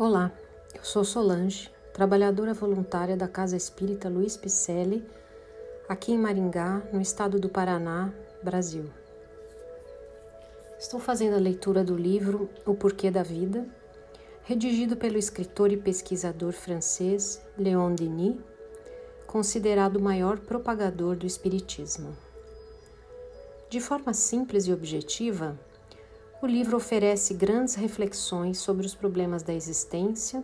Olá, eu sou Solange, trabalhadora voluntária da Casa Espírita Luiz Picelli, aqui em Maringá, no estado do Paraná, Brasil. Estou fazendo a leitura do livro O Porquê da Vida, redigido pelo escritor e pesquisador francês Léon Denis, considerado o maior propagador do Espiritismo. De forma simples e objetiva, o livro oferece grandes reflexões sobre os problemas da existência,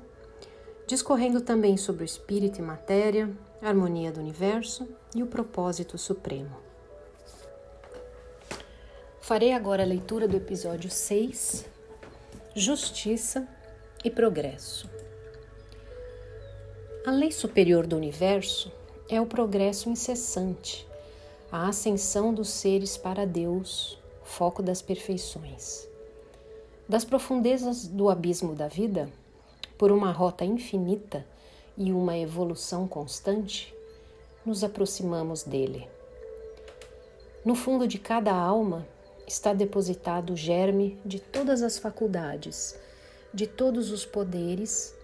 discorrendo também sobre o espírito e matéria, a harmonia do universo e o propósito supremo. Farei agora a leitura do episódio 6, Justiça e Progresso. A lei superior do universo é o progresso incessante, a ascensão dos seres para Deus, foco das perfeições. Das profundezas do abismo da vida, por uma rota infinita e uma evolução constante, nos aproximamos dele. No fundo de cada alma está depositado o germe de todas as faculdades, de todos os poderes,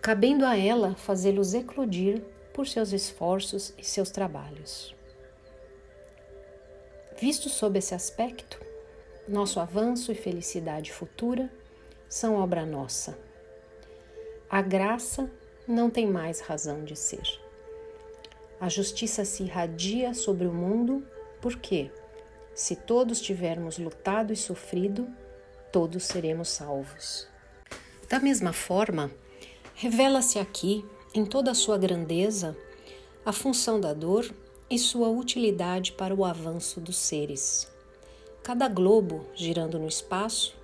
cabendo a ela fazê-los eclodir por seus esforços e seus trabalhos. Visto sob esse aspecto, nosso avanço e felicidade futura são obra nossa. A graça não tem mais razão de ser. A justiça se irradia sobre o mundo porque, se todos tivermos lutado e sofrido, todos seremos salvos. Da mesma forma, revela-se aqui, em toda a sua grandeza, a função da dor e sua utilidade para o avanço dos seres. Cada globo girando no espaço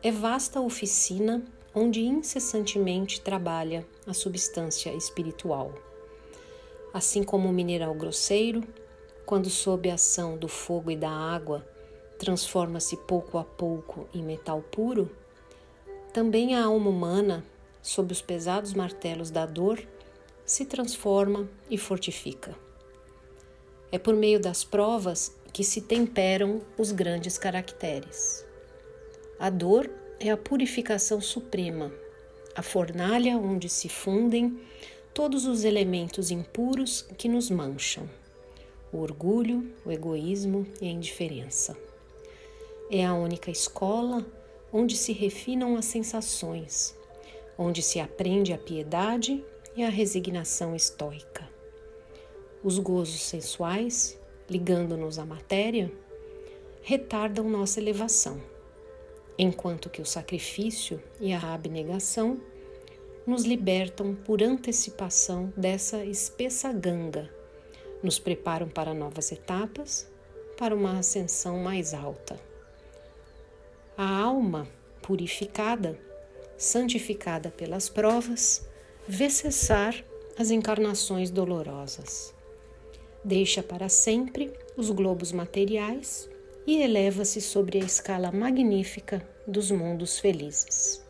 é vasta oficina onde incessantemente trabalha a substância espiritual. Assim como o mineral grosseiro, quando sob a ação do fogo e da água transforma-se pouco a pouco em metal puro, também a alma humana, sob os pesados martelos da dor, se transforma e fortifica. É por meio das provas que se temperam os grandes caracteres. A dor é a purificação suprema, a fornalha onde se fundem todos os elementos impuros que nos mancham: o orgulho, o egoísmo e a indiferença. É a única escola onde se refinam as sensações, onde se aprende a piedade e a resignação estoica os gozos sensuais, ligando-nos à matéria, retardam nossa elevação, enquanto que o sacrifício e a abnegação nos libertam por antecipação dessa espessa ganga, nos preparam para novas etapas, para uma ascensão mais alta. A alma purificada, santificada pelas provas, vê cessar as encarnações dolorosas deixa para sempre os globos materiais e eleva-se sobre a escala magnífica dos mundos felizes.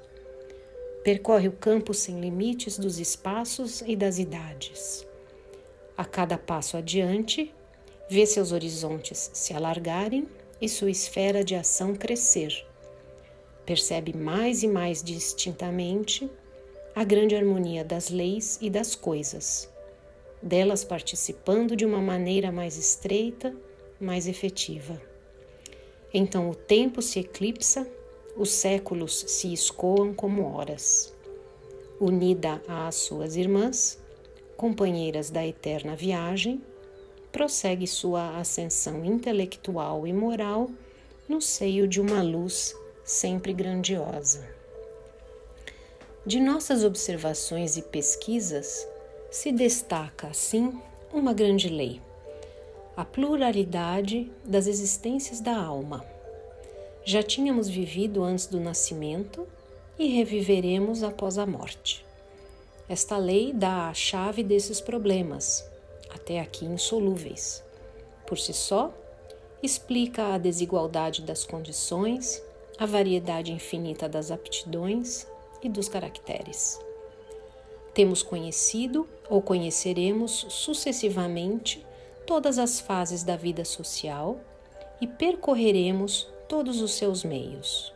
Percorre o campo sem limites dos espaços e das idades. A cada passo adiante, vê seus horizontes se alargarem e sua esfera de ação crescer. Percebe mais e mais distintamente a grande harmonia das leis e das coisas delas participando de uma maneira mais estreita, mais efetiva. Então o tempo se eclipsa, os séculos se escoam como horas. Unida às suas irmãs, companheiras da eterna viagem, prossegue sua ascensão intelectual e moral no seio de uma luz sempre grandiosa. De nossas observações e pesquisas, se destaca, assim, uma grande lei: a pluralidade das existências da alma. Já tínhamos vivido antes do nascimento e reviveremos após a morte. Esta lei dá a chave desses problemas, até aqui insolúveis. Por si só, explica a desigualdade das condições, a variedade infinita das aptidões e dos caracteres. Temos conhecido ou conheceremos sucessivamente todas as fases da vida social e percorreremos todos os seus meios.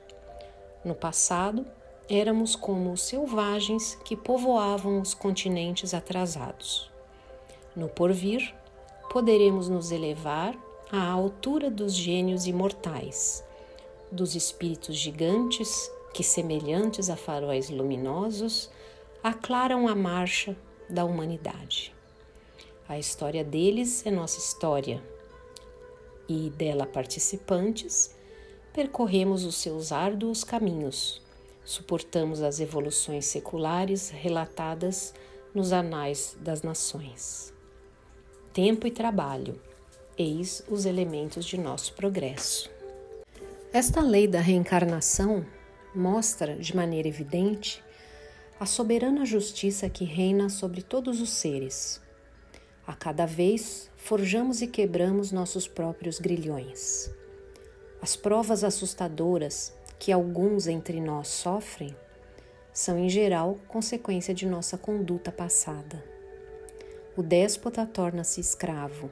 No passado, éramos como os selvagens que povoavam os continentes atrasados. No porvir, poderemos nos elevar à altura dos gênios imortais, dos espíritos gigantes que, semelhantes a faróis luminosos, aclaram a marcha da humanidade. A história deles é nossa história e dela participantes, percorremos os seus árduos caminhos, suportamos as evoluções seculares relatadas nos anais das nações. Tempo e trabalho, eis os elementos de nosso progresso. Esta lei da reencarnação mostra de maneira evidente a soberana justiça que reina sobre todos os seres. A cada vez forjamos e quebramos nossos próprios grilhões. As provas assustadoras que alguns entre nós sofrem são, em geral, consequência de nossa conduta passada. O déspota torna-se escravo,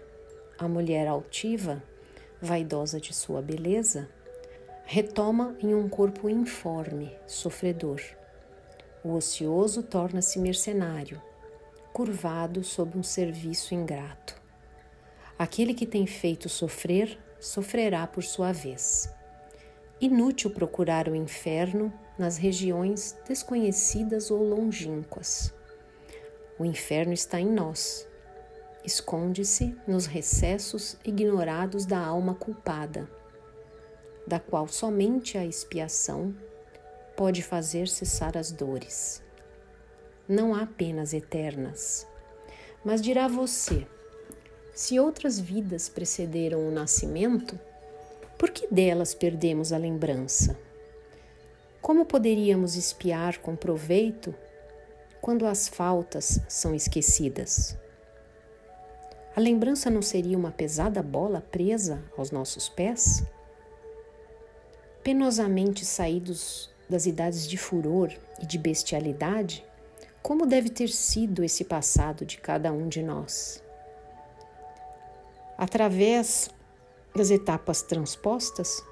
a mulher altiva, vaidosa de sua beleza, retoma em um corpo informe, sofredor. O ocioso torna-se mercenário, curvado sob um serviço ingrato. Aquele que tem feito sofrer, sofrerá por sua vez. Inútil procurar o inferno nas regiões desconhecidas ou longínquas. O inferno está em nós. Esconde-se nos recessos ignorados da alma culpada da qual somente a expiação pode fazer cessar as dores. Não há penas eternas. Mas dirá você: se outras vidas precederam o nascimento, por que delas perdemos a lembrança? Como poderíamos espiar com proveito quando as faltas são esquecidas? A lembrança não seria uma pesada bola presa aos nossos pés? penosamente saídos das idades de furor e de bestialidade, como deve ter sido esse passado de cada um de nós? Através das etapas transpostas,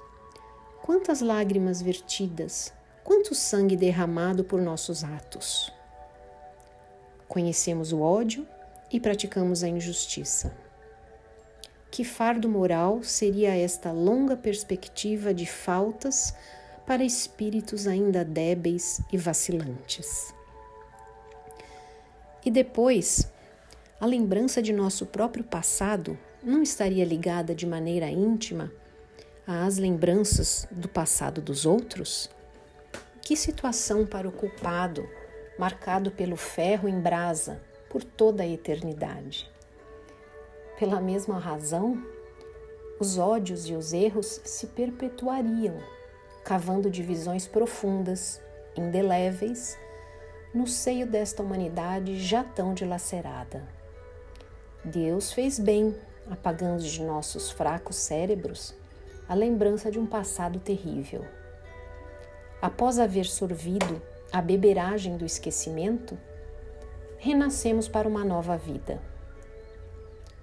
quantas lágrimas vertidas, quanto sangue derramado por nossos atos. Conhecemos o ódio e praticamos a injustiça. Que fardo moral seria esta longa perspectiva de faltas para espíritos ainda débeis e vacilantes? E depois, a lembrança de nosso próprio passado não estaria ligada de maneira íntima às lembranças do passado dos outros? Que situação para o culpado, marcado pelo ferro em brasa por toda a eternidade? Pela mesma razão, os ódios e os erros se perpetuariam, cavando divisões profundas, indeléveis, no seio desta humanidade já tão dilacerada. Deus fez bem, apagando de nossos fracos cérebros a lembrança de um passado terrível. Após haver sorvido a beberagem do esquecimento, renascemos para uma nova vida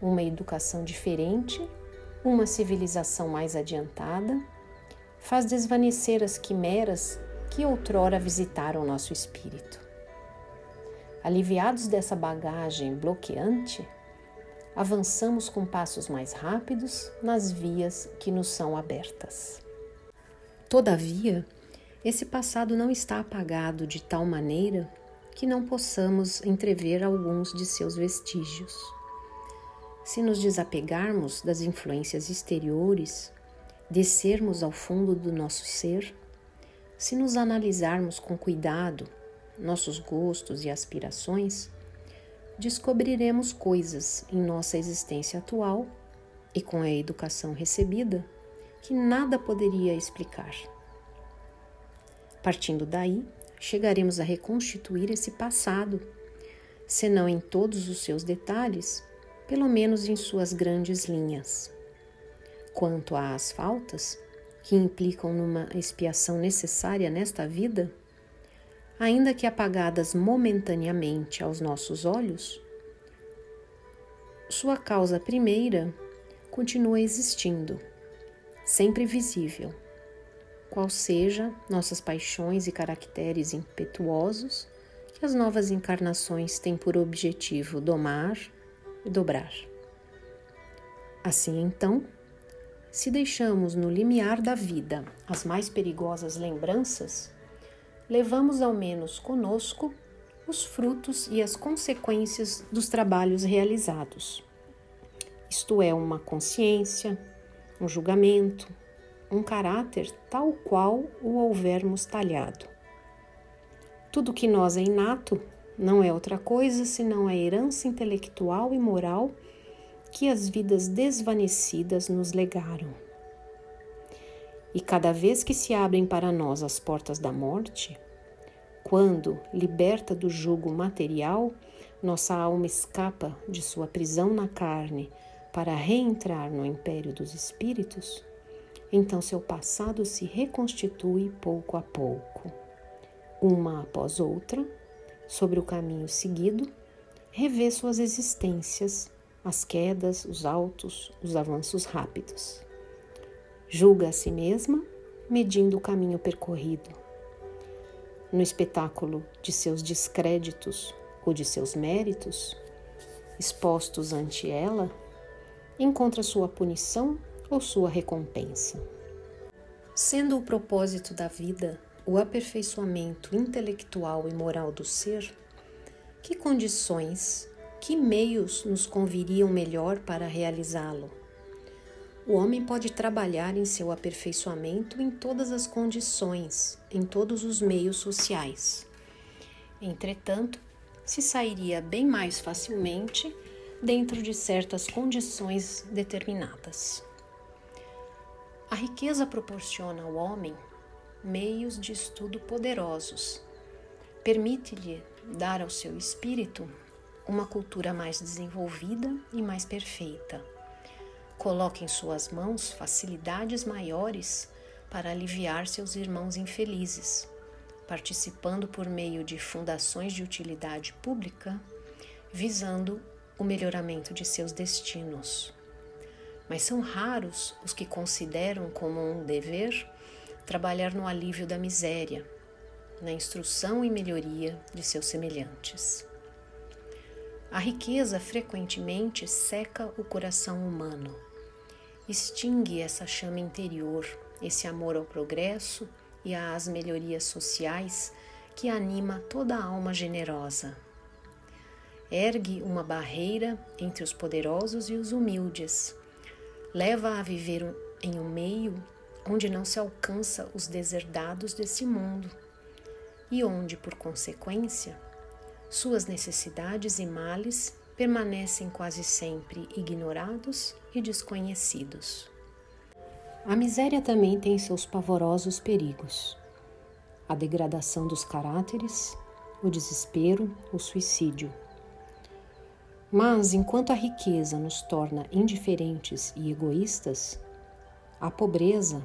uma educação diferente, uma civilização mais adiantada, faz desvanecer as quimeras que outrora visitaram nosso espírito. Aliviados dessa bagagem bloqueante, avançamos com passos mais rápidos nas vias que nos são abertas. Todavia, esse passado não está apagado de tal maneira que não possamos entrever alguns de seus vestígios. Se nos desapegarmos das influências exteriores, descermos ao fundo do nosso ser, se nos analisarmos com cuidado nossos gostos e aspirações, descobriremos coisas em nossa existência atual e com a educação recebida que nada poderia explicar. Partindo daí, chegaremos a reconstituir esse passado, se não em todos os seus detalhes, pelo menos em suas grandes linhas. Quanto às faltas, que implicam numa expiação necessária nesta vida, ainda que apagadas momentaneamente aos nossos olhos, sua causa primeira continua existindo, sempre visível. qual seja nossas paixões e caracteres impetuosos que as novas encarnações têm por objetivo domar e dobrar. Assim então, se deixamos no limiar da vida as mais perigosas lembranças, levamos ao menos conosco os frutos e as consequências dos trabalhos realizados. Isto é, uma consciência, um julgamento, um caráter tal qual o houvermos talhado. Tudo que nós é inato não é outra coisa senão a herança intelectual e moral que as vidas desvanecidas nos legaram. E cada vez que se abrem para nós as portas da morte, quando, liberta do jugo material, nossa alma escapa de sua prisão na carne para reentrar no império dos espíritos, então seu passado se reconstitui pouco a pouco. Uma após outra, sobre o caminho seguido, revê suas existências, as quedas, os altos, os avanços rápidos. Julga a si mesma, medindo o caminho percorrido. No espetáculo de seus descréditos ou de seus méritos, expostos ante ela, encontra sua punição ou sua recompensa. Sendo o propósito da vida o aperfeiçoamento intelectual e moral do ser, que condições, que meios nos conviriam melhor para realizá-lo? O homem pode trabalhar em seu aperfeiçoamento em todas as condições, em todos os meios sociais. Entretanto, se sairia bem mais facilmente dentro de certas condições determinadas. A riqueza proporciona ao homem meios de estudo poderosos. Permite-lhe dar ao seu espírito uma cultura mais desenvolvida e mais perfeita. Coloca em suas mãos facilidades maiores para aliviar seus irmãos infelizes, participando por meio de fundações de utilidade pública, visando o melhoramento de seus destinos mas são raros os que consideram como um dever trabalhar no alívio da miséria, na instrução e melhoria de seus semelhantes. A riqueza frequentemente seca o coração humano, extingue essa chama interior, esse amor ao progresso e às melhorias sociais que anima toda a alma generosa. Ergue uma barreira entre os poderosos e os humildes, leva a viver em um meio onde não se alcança os deserdados desse mundo. E onde, por consequência, suas necessidades e males permanecem quase sempre ignorados e desconhecidos. A miséria também tem seus pavorosos perigos: a degradação dos caráteres, o desespero, o suicídio. Mas enquanto a riqueza nos torna indiferentes e egoístas, a pobreza,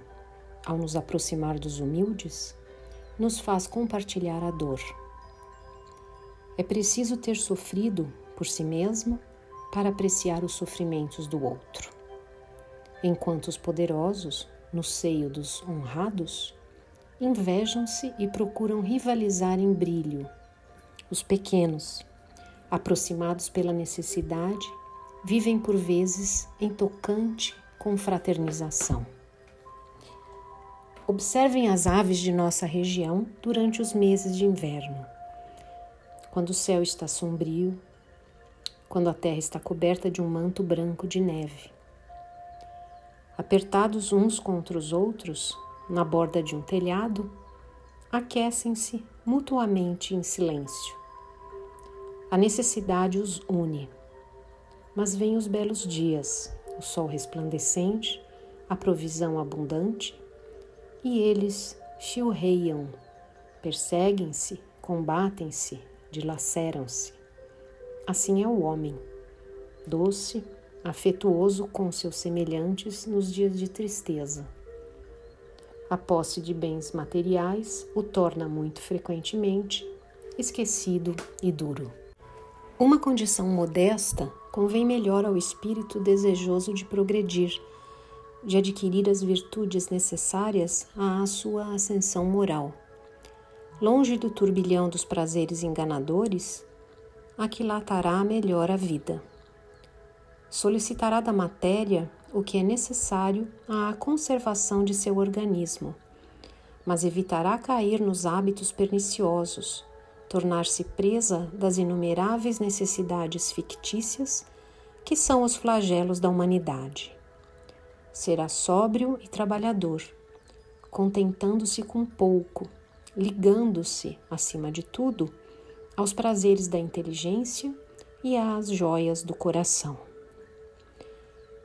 ao nos aproximar dos humildes, nos faz compartilhar a dor. É preciso ter sofrido por si mesmo para apreciar os sofrimentos do outro. Enquanto os poderosos, no seio dos honrados, invejam-se e procuram rivalizar em brilho. Os pequenos, aproximados pela necessidade, vivem por vezes em tocante confraternização. Observem as aves de nossa região durante os meses de inverno. Quando o céu está sombrio, quando a terra está coberta de um manto branco de neve. Apertados uns contra os outros, na borda de um telhado, aquecem-se mutuamente em silêncio a necessidade os une. Mas vêm os belos dias, o sol resplandecente, a provisão abundante, e eles chilreiam, perseguem-se, combatem-se, dilaceram-se. Assim é o homem, doce, afetuoso com seus semelhantes nos dias de tristeza. A posse de bens materiais o torna muito frequentemente esquecido e duro. Uma condição modesta convém melhor ao espírito desejoso de progredir, de adquirir as virtudes necessárias à sua ascensão moral. Longe do turbilhão dos prazeres enganadores, aquilatará melhor a vida. Solicitará da matéria o que é necessário à conservação de seu organismo, mas evitará cair nos hábitos perniciosos, tornar-se presa das inumeráveis necessidades fictícias que são os flagelos da humanidade. Será sóbrio e trabalhador, contentando-se com pouco, ligando-se, acima de tudo, aos prazeres da inteligência e às joias do coração.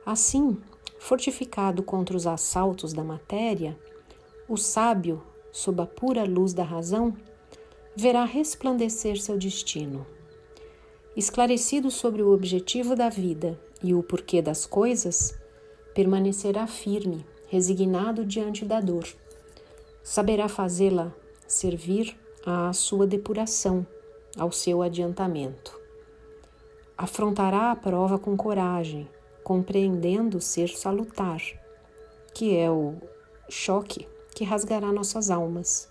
Assim, fortificado contra os assaltos da matéria, o sábio, sob a pura luz da razão, verá resplandecer seu destino. Esclarecido sobre o objetivo da vida e o porquê das coisas, permanecerá firme, resignado diante da dor. Saberá fazê-la servir à sua depuração, ao seu adiantamento. Afrontará a prova com coragem, compreendendo ser salutar, que é o choque que rasgará nossas almas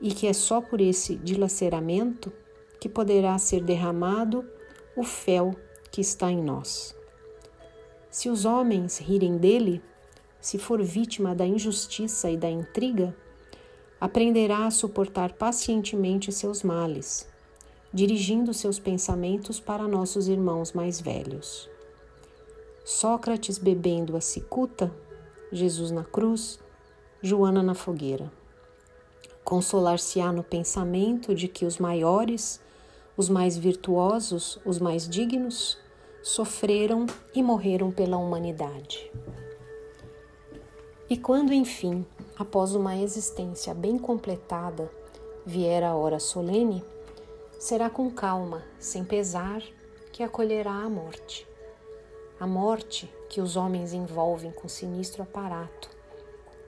e que é só por esse dilaceramento que poderá ser derramado o fel que está em nós. Se os homens rirem dele, se for vítima da injustiça e da intriga, aprenderá a suportar pacientemente seus males, dirigindo seus pensamentos para nossos irmãos mais velhos. Sócrates bebendo a cicuta, Jesus na cruz, Joana na fogueira. Consolar-se-á no pensamento de que os maiores, os mais virtuosos, os mais dignos, sofreram e morreram pela humanidade. E quando, enfim, após uma existência bem completada, vier a hora solene, será com calma, sem pesar, que acolherá a morte. A morte que os homens envolvem com sinistro aparato,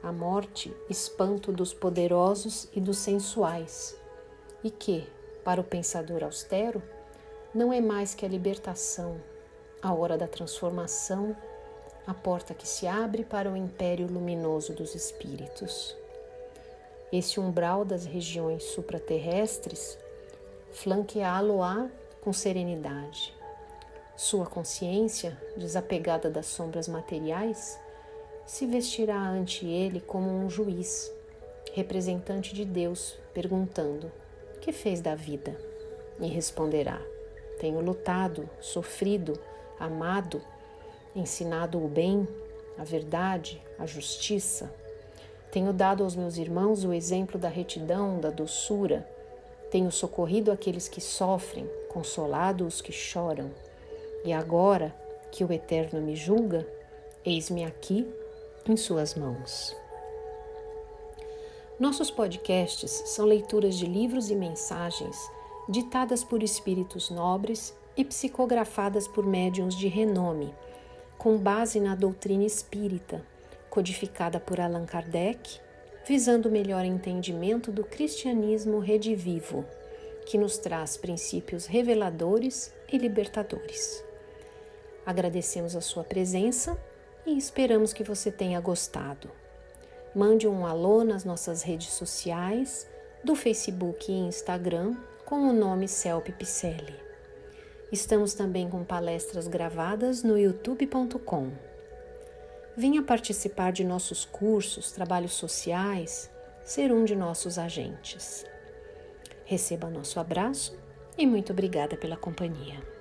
a morte, espanto dos poderosos e dos sensuais, e que, para o pensador austero, não é mais que a libertação, a hora da transformação, a porta que se abre para o império luminoso dos espíritos. Esse umbral das regiões supraterrestres flanqueá-lo-á com serenidade. Sua consciência, desapegada das sombras materiais, se vestirá ante ele como um juiz, representante de Deus, perguntando: Que fez da vida? E responderá: Tenho lutado, sofrido, amado, ensinado o bem, a verdade, a justiça. Tenho dado aos meus irmãos o exemplo da retidão, da doçura. Tenho socorrido aqueles que sofrem, consolado os que choram. E agora que o Eterno me julga, eis-me aqui em Suas mãos. Nossos podcasts são leituras de livros e mensagens ditadas por espíritos nobres e psicografadas por médiuns de renome, com base na doutrina espírita, codificada por Allan Kardec, visando o melhor entendimento do cristianismo redivivo, que nos traz princípios reveladores e libertadores. Agradecemos a sua presença e esperamos que você tenha gostado. Mande um alô nas nossas redes sociais, do Facebook e Instagram, com o nome Celp Picelli. Estamos também com palestras gravadas no youtube.com. Venha participar de nossos cursos, trabalhos sociais, ser um de nossos agentes. Receba nosso abraço e muito obrigada pela companhia.